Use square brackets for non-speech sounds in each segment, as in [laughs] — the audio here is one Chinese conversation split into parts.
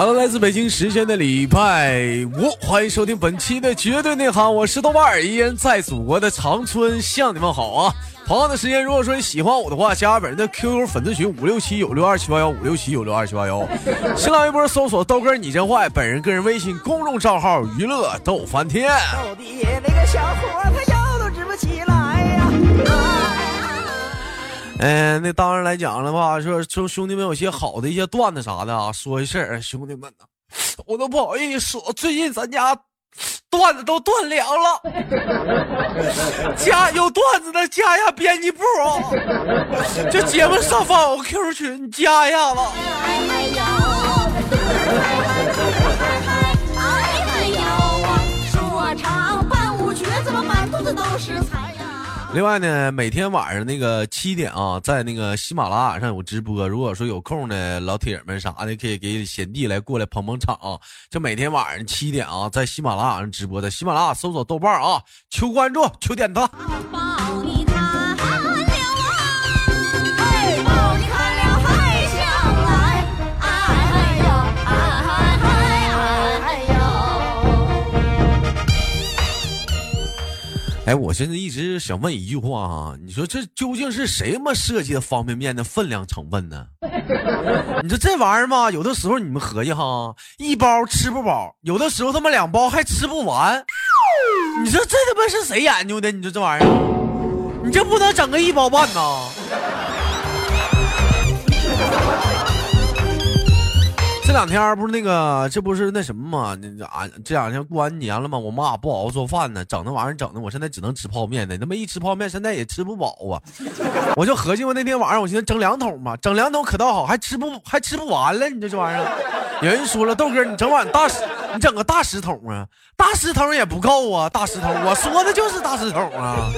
Hello，来自北京时间的礼拜五，欢迎收听本期的绝对内行，我是豆瓣儿，依然在祖国的长春向你们好啊！同样的时间，如果说你喜欢我的话，加本人的 QQ 粉丝群五六七九六二七八幺五六七九六二七八幺，[laughs] 新浪微博搜索豆哥你真坏，本人个人微信公众账号娱乐逗翻天逗的那个小伙他腰都直不起来呀啊。嗯，那当然来讲了吧，说说兄弟们有些好的一些段子啥的啊，说一声兄弟们呐，我都不好意思说，最近咱家段子都断粮了，加有段子的加一下编辑部啊，这节目上方有 QQ 群，加一下子。说唱伴舞曲，怎么满肚子都是菜？另外呢，每天晚上那个七点啊，在那个喜马拉雅上有直播。如果说有空呢老铁们啥的，可以给贤弟来过来捧捧场啊。就每天晚上七点啊，在喜马拉雅上直播的，喜马拉雅搜索豆瓣啊，求关注，求点赞。哎，我现在一直想问一句话啊，你说这究竟是谁他妈设计的方便面的分量成分呢？[laughs] 你说这玩意儿嘛，有的时候你们合计哈，一包吃不饱，有的时候他妈两包还吃不完。你说这他妈是谁研究的？你说这玩意儿，你这不能整个一包半呐？这两天不是那个，这不是那什么吗？那俺这两天过完年了嘛？我妈不好好做饭呢，整那玩意儿整的，我现在只能吃泡面呢。他妈一吃泡面，现在也吃不饱啊！我就合计我那天晚上，我寻思整两桶嘛，整两桶可倒好，还吃不还吃不完了。你这这玩意儿，有人说了，豆哥，你整碗大石，你整个大石桶啊，大石桶也不够啊，大石桶，我说的就是大石桶啊。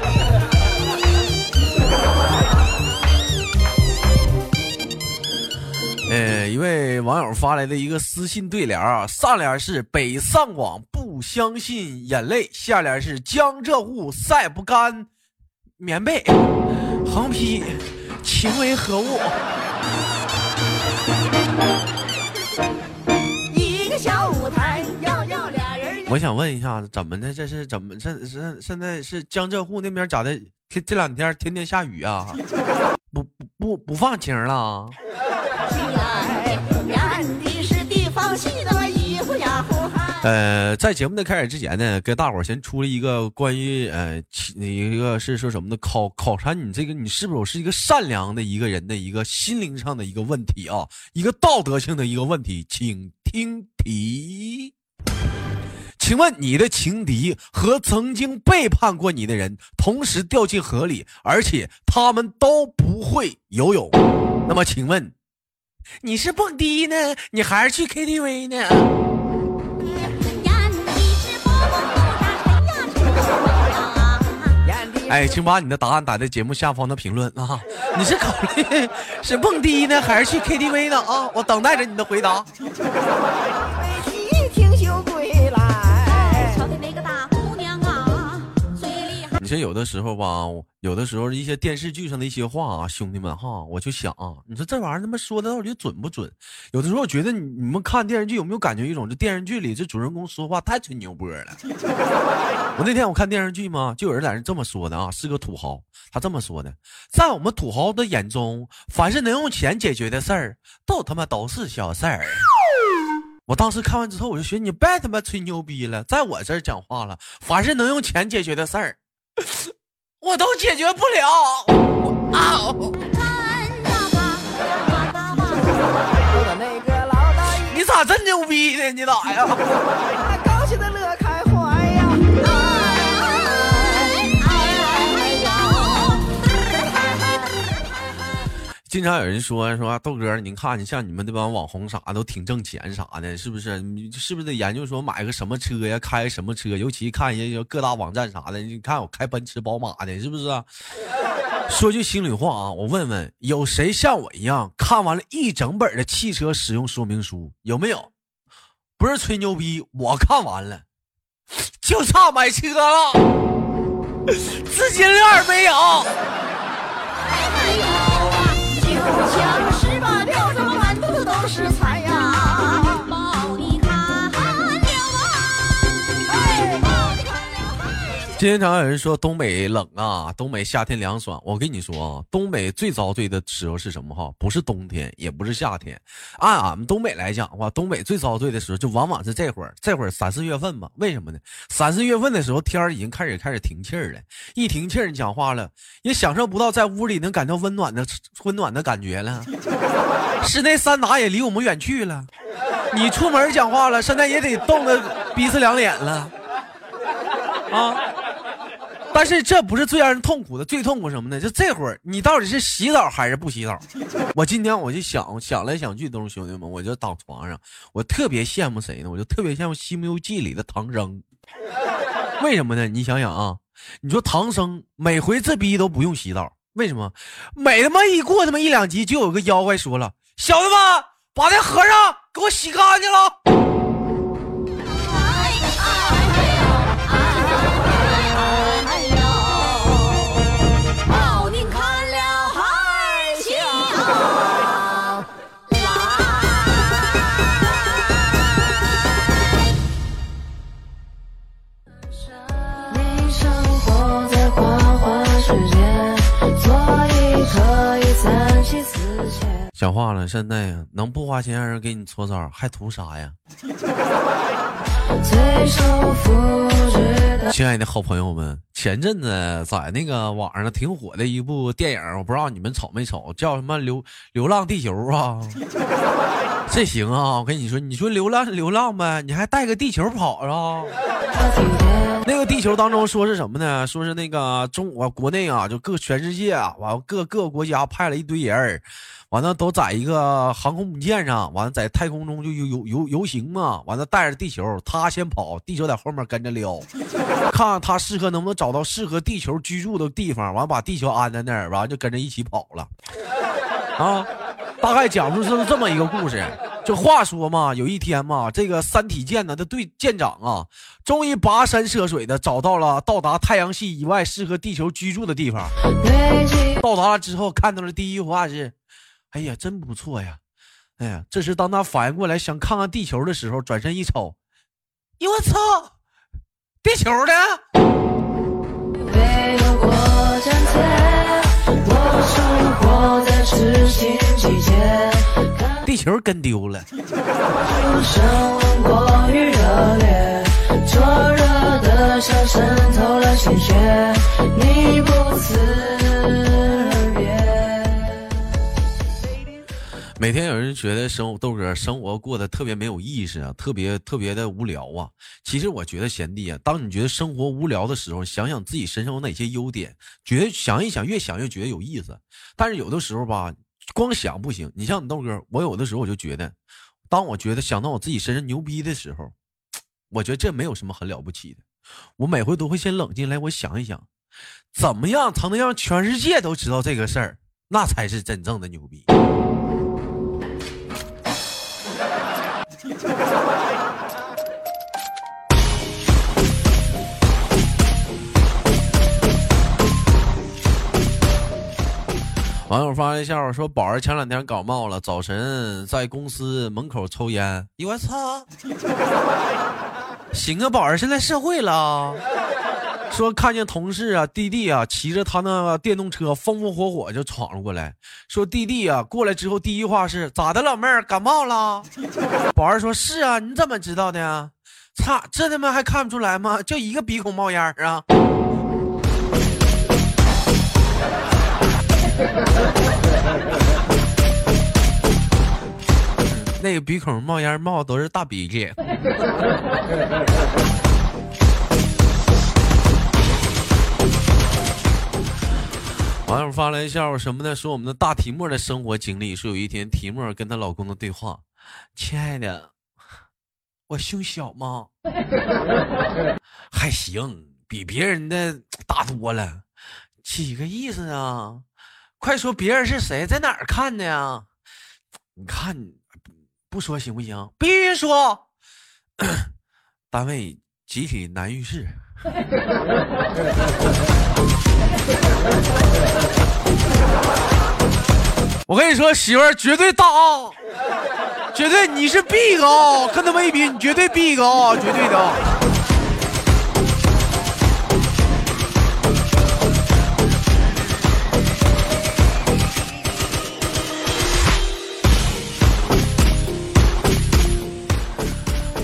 呃，一位网友发来的一个私信对联啊，上联是北上广不相信眼泪，下联是江浙沪晒不干棉被，横批情为何物？我想问一下，怎么的？这是怎么？这这现在是江浙沪那边咋的？这这两天天天下雨啊？不不不放晴了？呃，在节目的开始之前呢，跟大伙儿先出了一个关于呃，一个是说什么的考考察你这个你是否是一个善良的一个人的一个心灵上的一个问题啊，一个道德性的一个问题，请听题。请问你的情敌和曾经背叛过你的人同时掉进河里，而且他们都不会游泳，那么请问？你是蹦迪呢，你还是去 KTV 呢？哎，请把你的答案打在节目下方的评论啊！你是考虑是蹦迪呢，还是去 KTV 呢？啊，我等待着你的回答。你说有的时候吧，有的时候一些电视剧上的一些话啊，兄弟们哈，我就想啊，你说这玩意儿他妈说的到底准不准？有的时候我觉得你你们看电视剧有没有感觉一种，这电视剧里这主人公说话太吹牛波了。[laughs] 我那天我看电视剧嘛，就有人在那这么说的啊，是个土豪，他这么说的，在我们土豪的眼中，凡是能用钱解决的事儿，都他妈都是小事儿。我当时看完之后，我就寻思你别他妈吹牛逼了，在我这儿讲话了，凡是能用钱解决的事儿。我都解决不了啊！你咋这牛逼呢？你咋呀？经常有人说说豆哥，你看你像你们这帮网红啥都挺挣钱啥的，是不是？你是不是得研究说买个什么车呀，开什么车？尤其看一下各大网站啥的，你看我开奔驰、宝马的，是不是？说句心里话啊，我问问，有谁像我一样看完了一整本的汽车使用说明书？有没有？不是吹牛逼，我看完了，就差买车了，[laughs] 资金链没有。抢十八票，怎么满肚子都是财？天常有人说东北冷啊，东北夏天凉爽。我跟你说啊，东北最遭罪的时候是什么哈？不是冬天，也不是夏天。按俺们东北来讲的话，东北最遭罪的时候就往往是这会儿，这会儿三四月份吧。为什么呢？三四月份的时候天儿已经开始开始停气儿了，一停气儿，你讲话了也享受不到在屋里能感到温暖的温暖的感觉了。室内三打也离我们远去了。你出门讲话了，现在也得冻得鼻子两脸了啊。[laughs] 但是这不是最让人痛苦的，最痛苦什么呢？就这会儿，你到底是洗澡还是不洗澡？我今天我就想想来想去，都是兄弟们，我就躺床上，我特别羡慕谁呢？我就特别羡慕《西游记》里的唐僧。为什么呢？你想想啊，你说唐僧每回这逼都不用洗澡，为什么？每他妈一过他妈一两集，就有个妖怪说了：“小子们，把那和尚给我洗干净了。”讲话了，现在呀，能不花钱让人给你搓澡，还图啥呀？[laughs] 亲爱的好朋友们，前阵子在那个网上挺火的一部电影，我不知道你们瞅没瞅，叫什么《流流浪地球》啊？[laughs] 这行啊，我跟你说，你说流浪流浪呗，你还带个地球跑啊？[laughs] 那个地球当中说是什么呢？说是那个中国国内啊，就各全世界啊，完各各个国家派了一堆人儿。完了，都在一个航空母舰上，完了在太空中就游游游游行嘛。完了，带着地球，他先跑，地球在后面跟着撩，看 [laughs] 看他适合能不能找到适合地球居住的地方。完了，把地球安在那儿，完就跟着一起跑了。[laughs] 啊，大概讲述是这么一个故事。就话说嘛，有一天嘛，这个三体舰呢的队舰长啊，终于跋山涉水的找到了到达太阳系以外适合地球居住的地方。到达了之后，看到了第一句话是。哎呀，真不错呀！哎呀，这时当他反应过来想看看地球的时候，转身一瞅，哟我操，地球的！地球跟丢了。每天有人觉得生豆哥生活过得特别没有意思啊，特别特别的无聊啊。其实我觉得贤弟啊，当你觉得生活无聊的时候，想想自己身上有哪些优点，觉得想一想，越想越觉得有意思。但是有的时候吧，光想不行。你像你豆哥，我有的时候我就觉得，当我觉得想到我自己身上牛逼的时候，我觉得这没有什么很了不起的。我每回都会先冷静来，我想一想，怎么样才能让全世界都知道这个事儿，那才是真正的牛逼。[laughs] 网友发一笑说：“宝儿前两天感冒了，早晨在公司门口抽烟。我操！行啊，宝儿现在社会了。说看见同事啊，弟弟啊，骑着他那电动车风风火火就闯了过来。说弟弟啊，过来之后第一话是咋的，老妹儿感冒了？宝儿说是啊，你怎么知道的呀？擦，这他妈还看不出来吗？就一个鼻孔冒烟啊！” [laughs] 那个鼻孔冒烟冒都是大鼻涕。[laughs] 网友发来笑话什么呢？说我们的大提莫的生活经历。说有一天提莫跟她老公的对话：“亲爱的，我胸小吗？[laughs] 还行，比别人的大多了。几个意思啊？”快说别人是谁，在哪儿看的呀？你看，不说行不行？必须说。[coughs] 单位集体男浴室。[laughs] 我跟你说，媳妇儿绝对大啊，绝对你是 big 啊，跟他们一比，你绝对 big 啊，绝对的。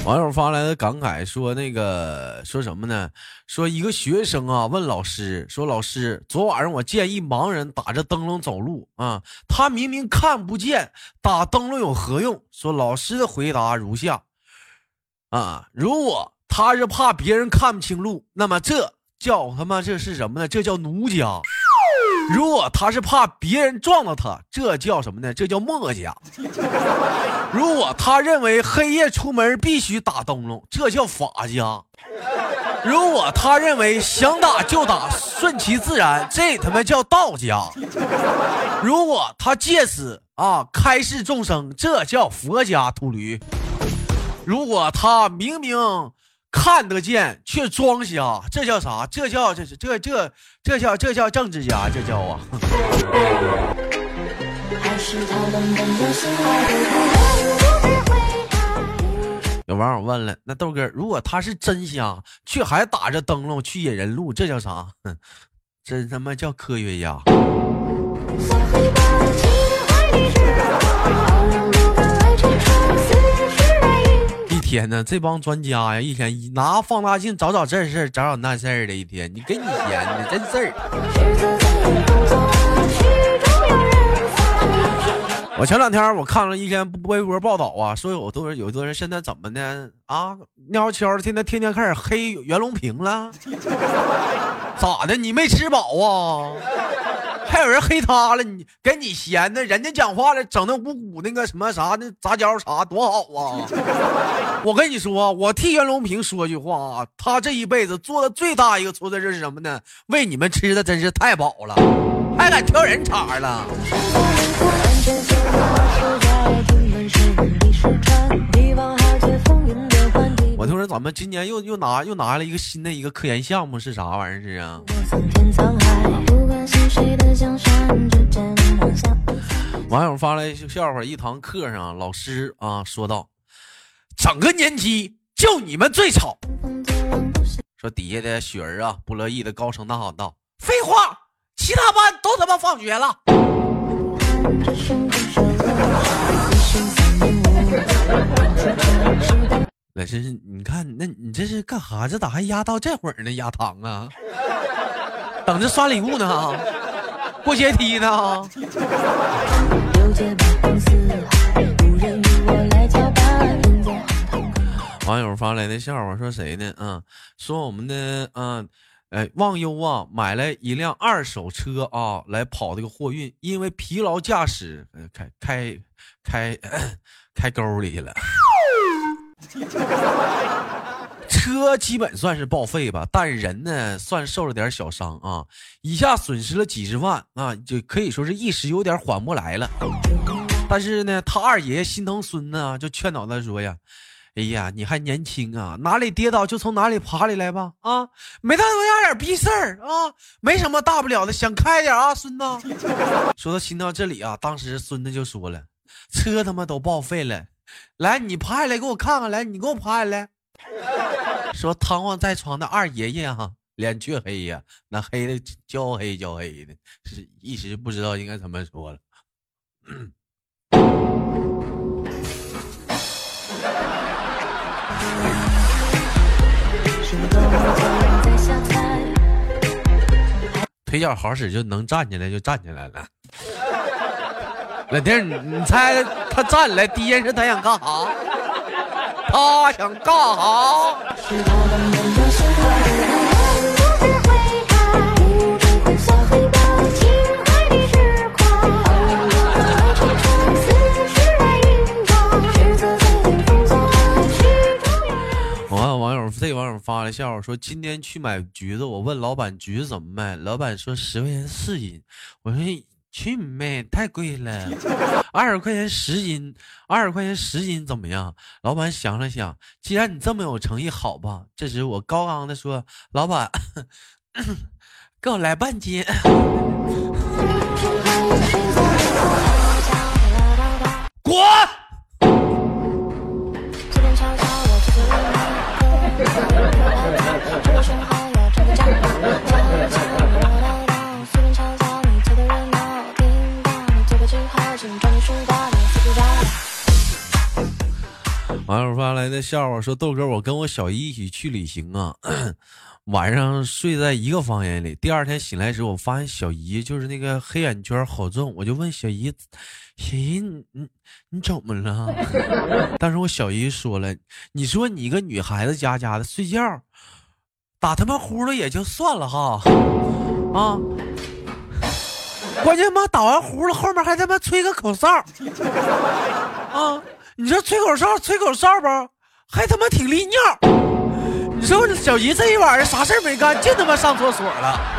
网友发来的感慨说：“那个说什么呢？说一个学生啊问老师说：‘老师，昨晚上我见一盲人打着灯笼走路啊，他明明看不见，打灯笼有何用？’说老师的回答如下：啊，如果他是怕别人看不清路，那么这叫他妈这是什么呢？这叫奴家。”如果他是怕别人撞到他，这叫什么呢？这叫墨家。如果他认为黑夜出门必须打灯笼，这叫法家。如果他认为想打就打，顺其自然，这他妈叫道家。如果他借此啊开示众生，这叫佛家秃驴。如果他明明。看得见却装瞎，这叫啥？这叫这是这这这叫这叫政治家，这叫啊！有网友问了，那豆哥，如果他是真瞎，却还打着灯笼去引人路，这叫啥？[laughs] 真他妈叫科学家。天呐，这帮专家呀，一天一拿放大镜找找这事儿，找找那事儿的，一天你给你闲的真事儿。我前两天我看了一篇微博报道啊，说有多人有多人现在怎么的啊？尿悄的，现在天天开始黑袁隆平了，[laughs] 咋的？你没吃饱啊？还有人黑他了，你给你闲的，人家讲话了，整那五谷那个什么啥那杂交啥多好啊！[laughs] 我跟你说，我替袁隆平说句话啊，他这一辈子做的最大一个错的是什么呢？喂你们吃的真是太饱了，还敢挑人茬了。咱们今年又又拿又拿了一个新的一个科研项目，是啥玩意儿？是啊。网友发来笑话，一堂课上，老师啊说道：“整个年级就你们最吵。”说底下的雪儿啊不乐意的高声呐喊道：“废话，其他班都他妈放学了。”老师，你看，那你这是干哈？这咋还压到这会儿呢？压堂啊？等着刷礼物呢，过阶梯呢。[laughs] 网友发来的笑话说谁呢？嗯，说我们的嗯，哎，忘忧啊，买了一辆二手车啊，来跑这个货运，因为疲劳驾驶，开开开 [coughs] 开沟里了。[laughs] 车基本算是报废吧，但人呢算受了点小伤啊，一下损失了几十万啊，就可以说是一时有点缓不来了。但是呢，他二爷爷心疼孙子啊，就劝导他说呀：“哎呀，你还年轻啊，哪里跌倒就从哪里爬起来吧，啊，没大多大点逼事儿啊，没什么大不了的，想开点啊，孙子。”说到心到这里啊，当时孙子就说了：“车他妈都报废了，来，你趴下来给我看看，来，你给我趴下来。[laughs] ”说瘫痪在床的二爷爷哈，脸黢黑呀，那黑的焦黑焦黑的，是一时不知道应该怎么说了。[laughs] 腿脚好使就能站起来，就站起来了。老弟，你你猜他站起来第一件事他想干啥？他想干哈？完，网友这网友发了笑话说：今天去买橘子，我问老板橘子怎么卖，老板说十块钱四斤。我说。去你妹！太贵了，[laughs] 二十块钱十斤，二十块钱十斤怎么样？老板想了想，既然你这么有诚意，好吧。这时我高昂的说：“老板，[coughs] 给我来半斤。”滚！来来的笑话说：“豆哥，我跟我小姨一起去旅行啊，[clears throat] 晚上睡在一个房间里。第二天醒来时，我发现小姨就是那个黑眼圈好重，我就问小姨：小姨，你你怎么了？[laughs] 但是我小姨说了，你说你一个女孩子家家的睡觉，打他妈呼噜也就算了哈，啊。”关键妈打完呼噜，后面还他妈吹个口哨，啊！你说吹口哨吹口哨吧？还他妈挺利尿。你说小姨这一晚上啥事没干，净他妈上厕所了。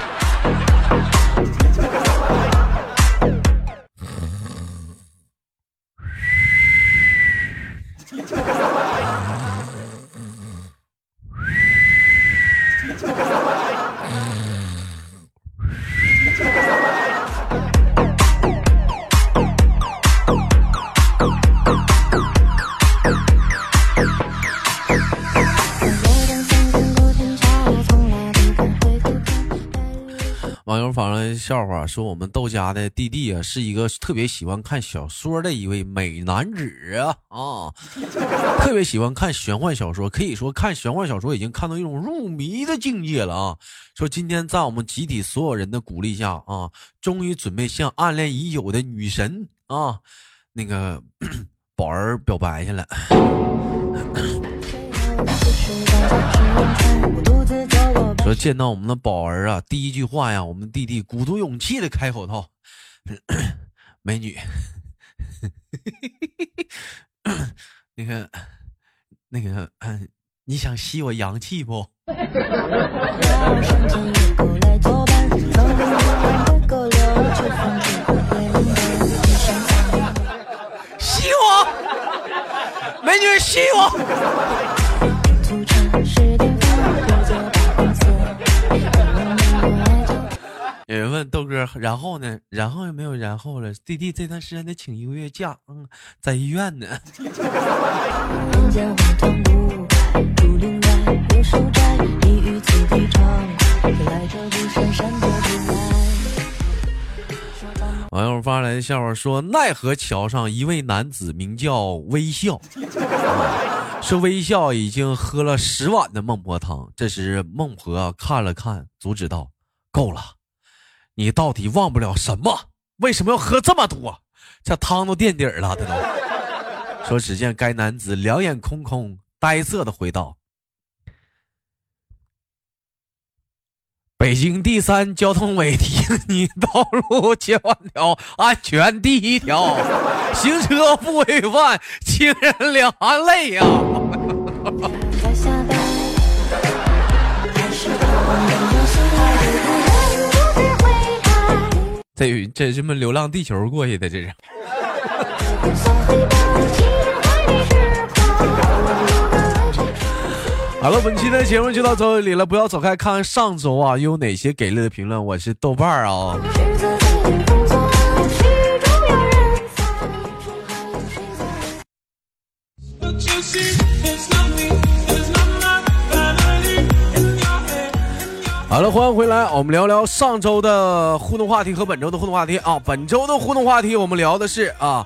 笑话说，我们豆家的弟弟啊，是一个特别喜欢看小说的一位美男子啊啊，特别喜欢看玄幻小说，可以说看玄幻小说已经看到一种入迷的境界了啊。说今天在我们集体所有人的鼓励下啊，终于准备向暗恋已久的女神啊，那个 [clears throat] 宝儿表白去了。[clears throat] 见到我们的宝儿啊，第一句话呀，我们弟弟鼓足勇气的开口道：“ [coughs] 美女，那个那个，你想吸我阳气不？吸我，美女吸我。”有人问豆哥，然后呢？然后也没有然后了。弟弟这段时间得请一个月假，嗯，在医院呢。[laughs] 网友发来的笑话说：奈何桥上一位男子名叫微笑，说微笑已经喝了十碗的孟婆汤。这时孟婆看了看，阻止道：“够了。”你到底忘不了什么？为什么要喝这么多？这汤都垫底了，他都说。只见该男子两眼空空，呆涩的回道：“北京第三交通委提醒 [laughs] 你，道路千万条，安全第一条，行车不违反，亲人两行泪呀。”这这什么流浪地球过去的这是。[laughs] 好了，本期的节目就到这里了，不要走开，看看上周啊有哪些给力的评论。我是豆瓣儿啊。好了，欢迎回来，我们聊聊上周的互动话题和本周的互动话题啊。本周的互动话题，我们聊的是啊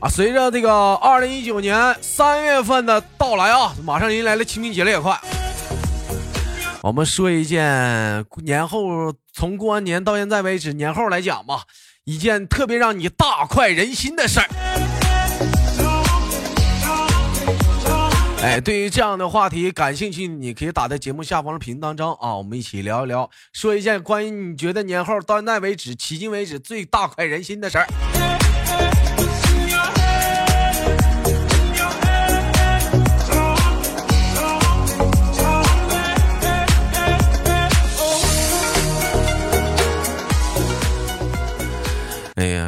啊，随着这个二零一九年三月份的到来啊，马上迎来了清明节了，也快。我们说一件年后，从过完年到现在为止，年后来讲吧，一件特别让你大快人心的事儿。哎，对于这样的话题感兴趣，你可以打在节目下方的评论当中啊，我们一起聊一聊，说一件关于你觉得年后到现在为止，迄今为止最大快人心的事儿。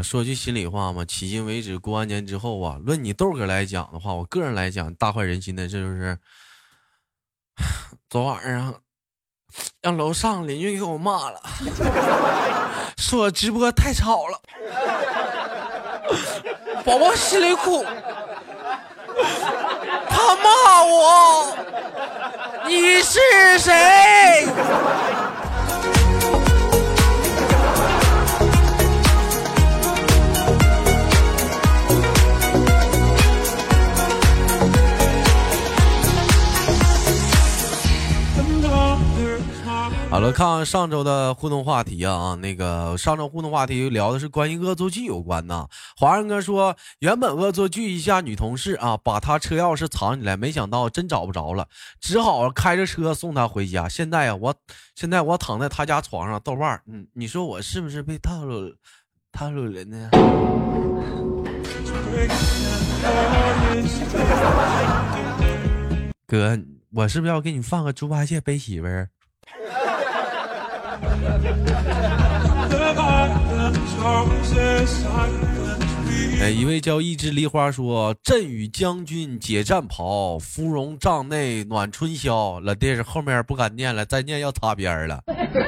说句心里话嘛，迄今为止过完年之后啊，论你豆哥来讲的话，我个人来讲大快人心的，这就是 [sighs] 昨晚上让楼上邻居给我骂了，[laughs] 说我直播太吵了，宝宝心里苦，他骂我，你是谁？好了，看上周的互动话题啊，那个上周互动话题聊的是关于恶作剧有关的。华人哥说，原本恶作剧一下女同事啊，把她车钥匙藏起来，没想到真找不着了，只好开着车送她回家。现在呀，我现在我躺在她家床上，豆瓣嗯，你说我是不是被套路套路了呢？哥，我是不是要给你放个猪八戒背媳妇儿？[laughs] 哎，一位叫一枝梨花说：“朕与将军解战袍，芙蓉帐内暖春宵。”老弟是，后面不敢念了，再念要擦边了。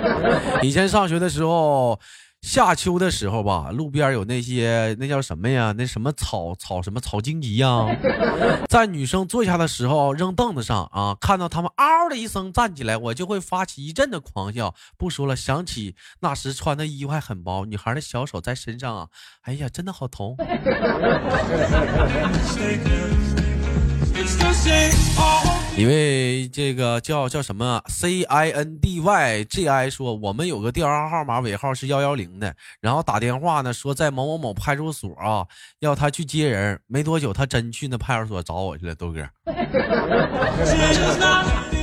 [laughs] 以前上学的时候。夏秋的时候吧，路边有那些那叫什么呀？那什么草草什么草荆棘呀？[laughs] 在女生坐下的时候扔凳子上啊，看到他们嗷的一声站起来，我就会发起一阵的狂笑。不说了，想起那时穿的衣服还很薄，女孩的小手在身上啊，哎呀，真的好疼。[laughs] 因为这个叫叫什么 C I N D Y G I 说，我们有个电话号码尾号是幺幺零的，然后打电话呢说在某某某派出所啊，要他去接人。没多久，他真去那派出所找我去了，豆哥。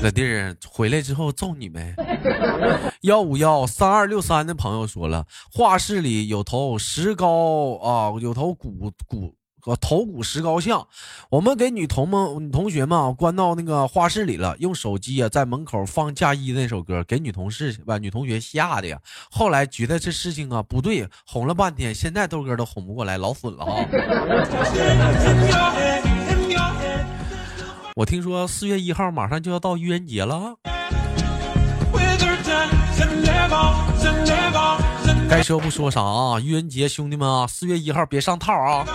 老弟儿回来之后揍你没？幺五幺三二六三的朋友说了，画室里有头石膏啊，有头古古。头骨石膏像，我们给女同们、女同学们啊关到那个画室里了，用手机啊在门口放嫁衣那首歌，给女同事把女同学吓的呀。后来觉得这事情啊不对，哄了半天，现在豆哥都哄不过来，老损了啊。[laughs] 我听说四月一号马上就要到愚人节了。该说不说啥啊！愚人节，兄弟们啊，四月一号别上套啊！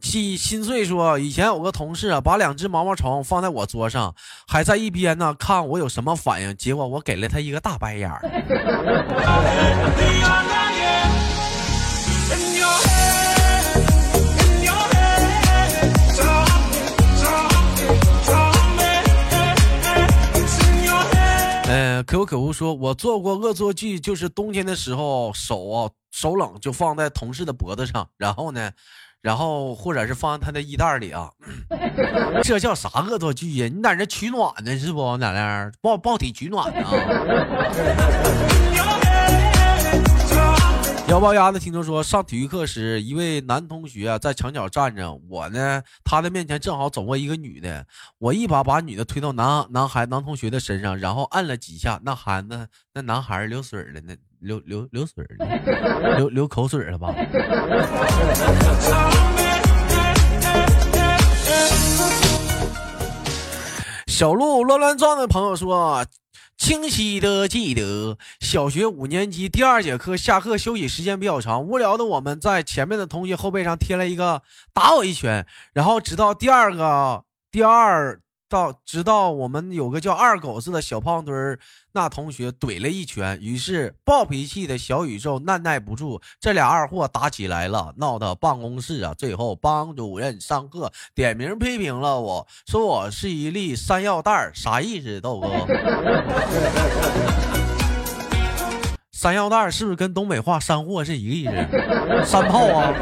心心碎说，以前有个同事啊，把两只毛毛虫放在我桌上，还在一边呢看我有什么反应，结果我给了他一个大白眼儿。可有可无，说我做过恶作剧，就是冬天的时候手啊手冷，就放在同事的脖子上，然后呢，然后或者是放在他的衣袋里啊，[laughs] 这叫啥恶作剧呀？你在这取暖呢是不？在那抱抱体取暖呢？幺八鸭的听众说，上体育课时，一位男同学在墙角站着，我呢，他的面前正好走过一个女的，我一把把女的推到男男孩男同学的身上，然后按了几下，那孩子那男孩流水了，那流流流水了，流流口水了吧？[laughs] 小鹿乱乱撞的朋友说。清晰的记得，小学五年级第二节课下课休息时间比较长，无聊的我们在前面的同学后背上贴了一个“打我一拳”，然后直到第二个第二。到直到我们有个叫二狗子的小胖墩儿，那同学怼了一拳，于是暴脾气的小宇宙耐耐不住，这俩二货打起来了，闹到办公室啊。最后班主任上课点名批评了我，说我是一粒山药蛋儿，啥意思，豆哥？[laughs] 山药蛋儿是不是跟东北话山货是一个意思？山炮啊？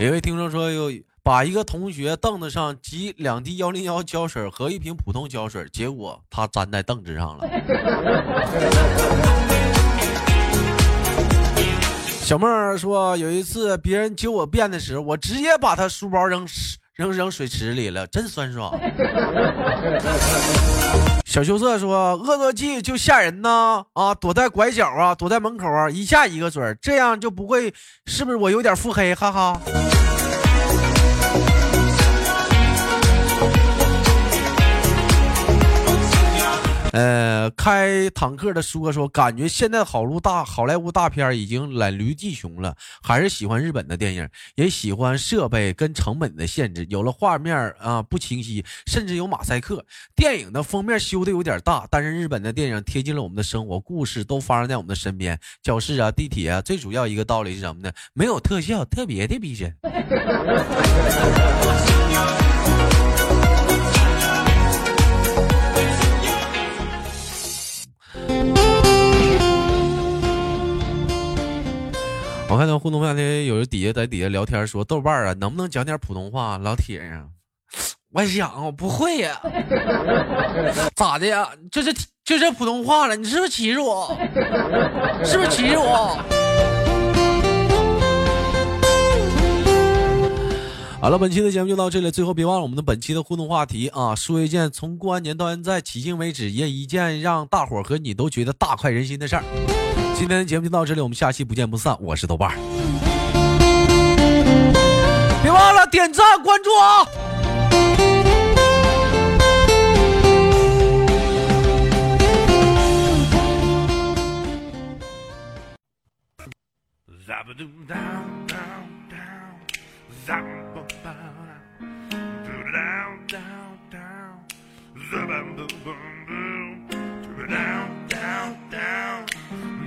一位听众说，有把一个同学凳子上挤两滴幺零幺胶水和一瓶普通胶水，结果他粘在凳子上了。小妹儿说，有一次别人揪我辫的时候，我直接把他书包扔扔扔水池里了，真酸爽。[laughs] 小羞涩说，恶作剧就吓人呢啊，躲在拐角啊，躲在门口啊，一下一个准，这样就不会，是不是我有点腹黑？哈哈。呃，开坦克的叔哥说，感觉现在好路大好莱坞大片已经懒驴技穷了，还是喜欢日本的电影，也喜欢设备跟成本的限制，有了画面啊不清晰，甚至有马赛克。电影的封面修的有点大，但是日本的电影贴近了我们的生活，故事都发生在我们的身边，教室啊、地铁啊，最主要一个道理是什么呢？没有特效，特别的逼真。我看到互动话题，有人底下在底下聊天说：“豆瓣啊，能不能讲点普通话？”老铁呀，我想我不会呀，[laughs] 咋的呀？这是这是普通话了，你是不是歧视我？是不是歧视我？好了，本期的节目就到这里。最后别忘了我们的本期的互动话题啊，说一件从过完年到现在迄今为止也一件让大伙和你都觉得大快人心的事儿。今天的节目就到这里，我们下期不见不散。我是豆瓣儿，别忘了点赞关注啊！